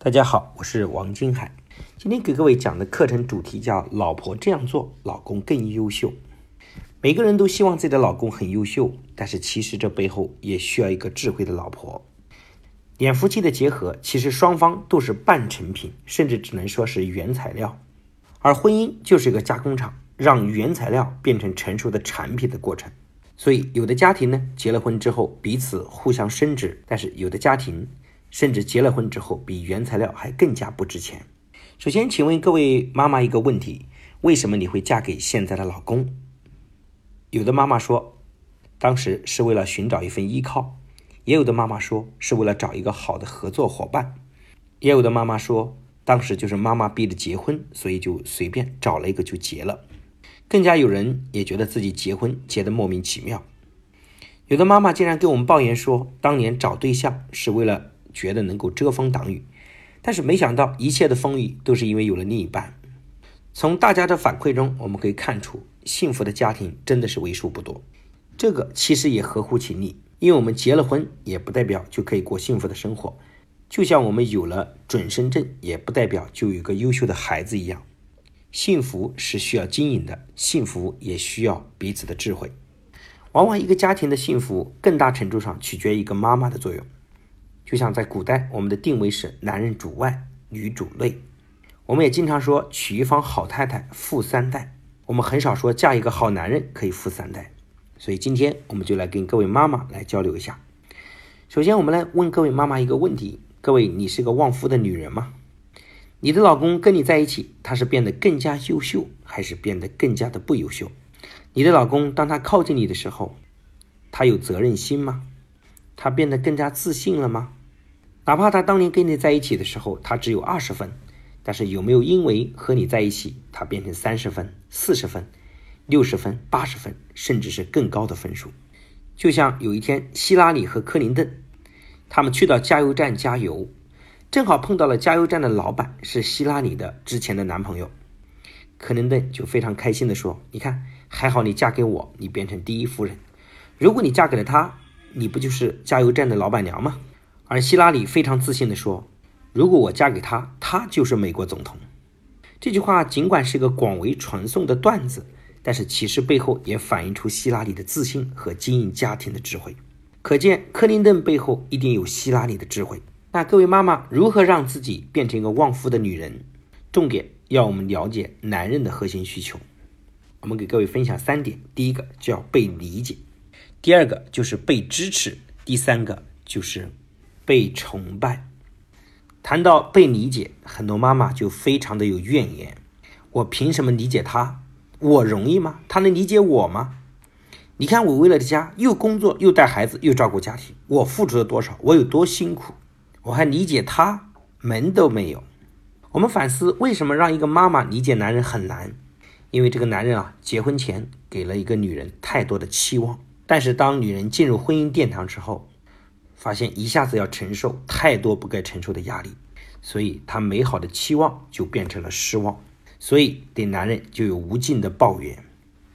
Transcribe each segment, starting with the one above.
大家好，我是王金海。今天给各位讲的课程主题叫“老婆这样做，老公更优秀”。每个人都希望自己的老公很优秀，但是其实这背后也需要一个智慧的老婆。两夫妻的结合，其实双方都是半成品，甚至只能说是原材料。而婚姻就是一个加工厂，让原材料变成成熟的产品的过程。所以，有的家庭呢，结了婚之后彼此互相升值，但是有的家庭。甚至结了婚之后，比原材料还更加不值钱。首先，请问各位妈妈一个问题：为什么你会嫁给现在的老公？有的妈妈说，当时是为了寻找一份依靠；也有的妈妈说，是为了找一个好的合作伙伴；也有的妈妈说，当时就是妈妈逼着结婚，所以就随便找了一个就结了。更加有人也觉得自己结婚结得莫名其妙。有的妈妈竟然跟我们抱怨说，当年找对象是为了。觉得能够遮风挡雨，但是没想到一切的风雨都是因为有了另一半。从大家的反馈中，我们可以看出，幸福的家庭真的是为数不多。这个其实也合乎情理，因为我们结了婚，也不代表就可以过幸福的生活。就像我们有了准生证，也不代表就有个优秀的孩子一样。幸福是需要经营的，幸福也需要彼此的智慧。往往一个家庭的幸福，更大程度上取决于一个妈妈的作用。就像在古代，我们的定位是男人主外，女主内。我们也经常说娶一房好太太，富三代。我们很少说嫁一个好男人可以富三代。所以今天我们就来跟各位妈妈来交流一下。首先，我们来问各位妈妈一个问题：各位，你是个旺夫的女人吗？你的老公跟你在一起，他是变得更加优秀，还是变得更加的不优秀？你的老公当他靠近你的时候，他有责任心吗？他变得更加自信了吗？哪怕他当年跟你在一起的时候，他只有二十分，但是有没有因为和你在一起，他变成三十分、四十分、六十分、八十分，甚至是更高的分数？就像有一天，希拉里和克林顿，他们去到加油站加油，正好碰到了加油站的老板是希拉里的之前的男朋友，克林顿就非常开心的说：“你看，还好你嫁给我，你变成第一夫人。如果你嫁给了他，你不就是加油站的老板娘吗？”而希拉里非常自信地说：“如果我嫁给他，他就是美国总统。”这句话尽管是个广为传颂的段子，但是其实背后也反映出希拉里的自信和经营家庭的智慧。可见克林顿背后一定有希拉里的智慧。那各位妈妈如何让自己变成一个旺夫的女人？重点要我们了解男人的核心需求。我们给各位分享三点：第一个叫被理解，第二个就是被支持，第三个就是。被崇拜，谈到被理解，很多妈妈就非常的有怨言。我凭什么理解他？我容易吗？他能理解我吗？你看我为了家，又工作又带孩子又照顾家庭，我付出了多少？我有多辛苦？我还理解他？门都没有。我们反思，为什么让一个妈妈理解男人很难？因为这个男人啊，结婚前给了一个女人太多的期望，但是当女人进入婚姻殿堂之后，发现一下子要承受太多不该承受的压力，所以她美好的期望就变成了失望，所以对男人就有无尽的抱怨。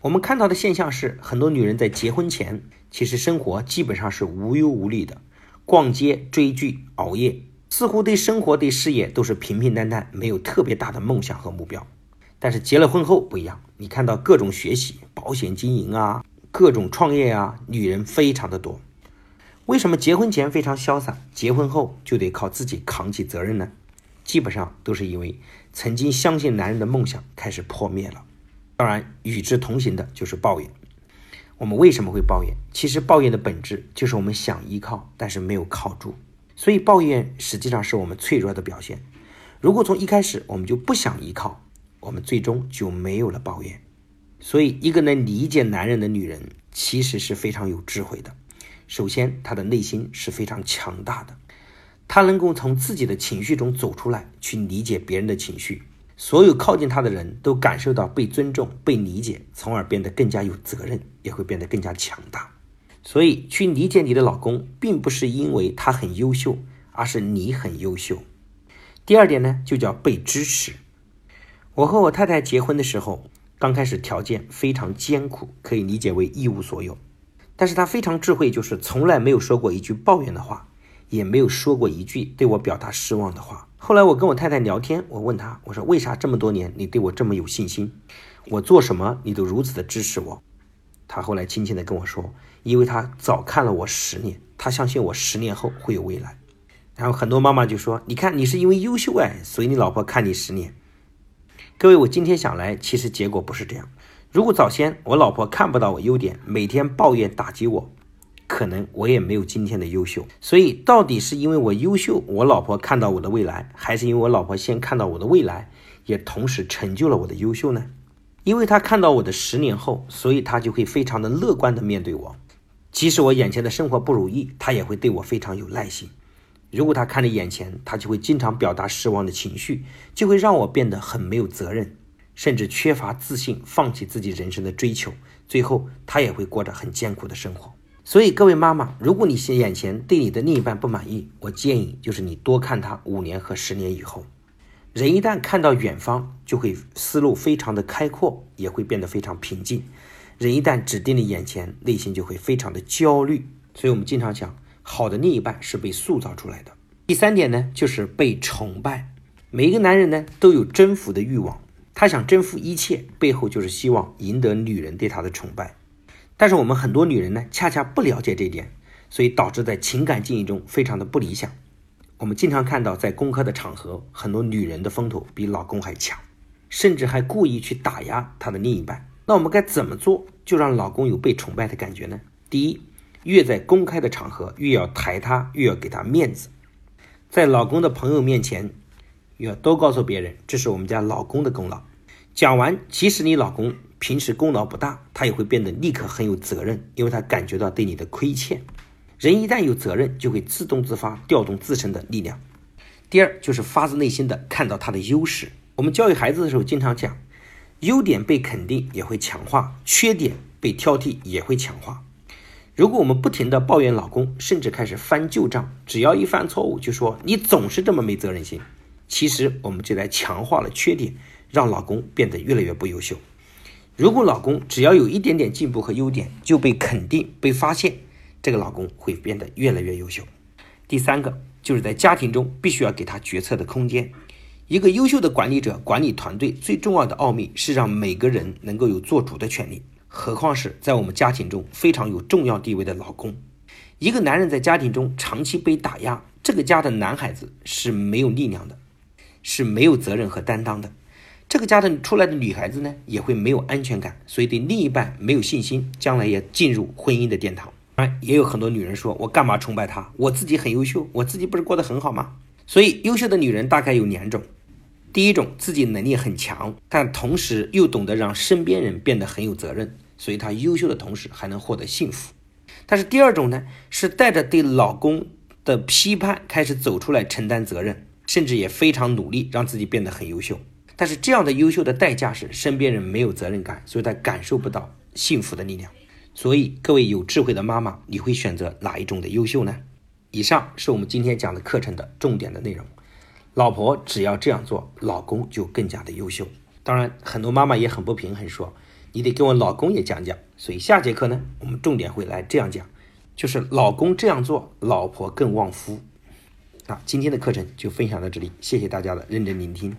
我们看到的现象是，很多女人在结婚前其实生活基本上是无忧无虑的，逛街、追剧、熬夜，似乎对生活、对事业都是平平淡淡，没有特别大的梦想和目标。但是结了婚后不一样，你看到各种学习、保险经营啊，各种创业啊，女人非常的多。为什么结婚前非常潇洒，结婚后就得靠自己扛起责任呢？基本上都是因为曾经相信男人的梦想开始破灭了。当然，与之同行的就是抱怨。我们为什么会抱怨？其实抱怨的本质就是我们想依靠，但是没有靠住。所以抱怨实际上是我们脆弱的表现。如果从一开始我们就不想依靠，我们最终就没有了抱怨。所以，一个能理解男人的女人，其实是非常有智慧的。首先，她的内心是非常强大的，她能够从自己的情绪中走出来，去理解别人的情绪。所有靠近她的人都感受到被尊重、被理解，从而变得更加有责任，也会变得更加强大。所以，去理解你的老公，并不是因为他很优秀，而是你很优秀。第二点呢，就叫被支持。我和我太太结婚的时候，刚开始条件非常艰苦，可以理解为一无所有。但是他非常智慧，就是从来没有说过一句抱怨的话，也没有说过一句对我表达失望的话，后来我跟我太太聊天，我问她，我说为啥这么多年你对我这么有信心？我做什么你都如此的支持我？她后来轻轻的跟我说，因为她早看了我十年，她相信我十年后会有未来。然后很多妈妈就说，你看你是因为优秀哎，所以你老婆看你十年。各位，我今天想来，其实结果不是这样。如果早先我老婆看不到我优点，每天抱怨打击我，可能我也没有今天的优秀。所以，到底是因为我优秀，我老婆看到我的未来，还是因为我老婆先看到我的未来，也同时成就了我的优秀呢？因为她看到我的十年后，所以她就会非常的乐观的面对我。即使我眼前的生活不如意，她也会对我非常有耐心。如果她看着眼前，她就会经常表达失望的情绪，就会让我变得很没有责任。甚至缺乏自信，放弃自己人生的追求，最后他也会过着很艰苦的生活。所以，各位妈妈，如果你现眼前对你的另一半不满意，我建议就是你多看他五年和十年以后。人一旦看到远方，就会思路非常的开阔，也会变得非常平静。人一旦只盯着眼前，内心就会非常的焦虑。所以我们经常讲，好的另一半是被塑造出来的。第三点呢，就是被崇拜。每一个男人呢，都有征服的欲望。他想征服一切，背后就是希望赢得女人对他的崇拜。但是我们很多女人呢，恰恰不了解这点，所以导致在情感经营中非常的不理想。我们经常看到，在公开的场合，很多女人的风头比老公还强，甚至还故意去打压她的另一半。那我们该怎么做，就让老公有被崇拜的感觉呢？第一，越在公开的场合，越要抬他，越要给他面子，在老公的朋友面前。要多告诉别人，这是我们家老公的功劳。讲完，即使你老公平时功劳不大，他也会变得立刻很有责任，因为他感觉到对你的亏欠。人一旦有责任，就会自动自发调动自身的力量。第二，就是发自内心的看到他的优势。我们教育孩子的时候，经常讲，优点被肯定也会强化，缺点被挑剔也会强化。如果我们不停的抱怨老公，甚至开始翻旧账，只要一犯错误就说你总是这么没责任心。其实我们就在强化了缺点，让老公变得越来越不优秀。如果老公只要有一点点进步和优点就被肯定、被发现，这个老公会变得越来越优秀。第三个就是在家庭中必须要给他决策的空间。一个优秀的管理者管理团队最重要的奥秘是让每个人能够有做主的权利，何况是在我们家庭中非常有重要地位的老公。一个男人在家庭中长期被打压，这个家的男孩子是没有力量的。是没有责任和担当的，这个家的出来的女孩子呢，也会没有安全感，所以对另一半没有信心，将来也进入婚姻的殿堂。当然，也有很多女人说：“我干嘛崇拜他？我自己很优秀，我自己不是过得很好吗？”所以，优秀的女人大概有两种：第一种，自己能力很强，但同时又懂得让身边人变得很有责任，所以她优秀的同时还能获得幸福；但是第二种呢，是带着对老公的批判开始走出来承担责任。甚至也非常努力让自己变得很优秀，但是这样的优秀的代价是身边人没有责任感，所以他感受不到幸福的力量。所以各位有智慧的妈妈，你会选择哪一种的优秀呢？以上是我们今天讲的课程的重点的内容。老婆只要这样做，老公就更加的优秀。当然，很多妈妈也很不平衡，说你得跟我老公也讲讲。所以下节课呢，我们重点会来这样讲，就是老公这样做，老婆更旺夫。那今天的课程就分享到这里，谢谢大家的认真聆听。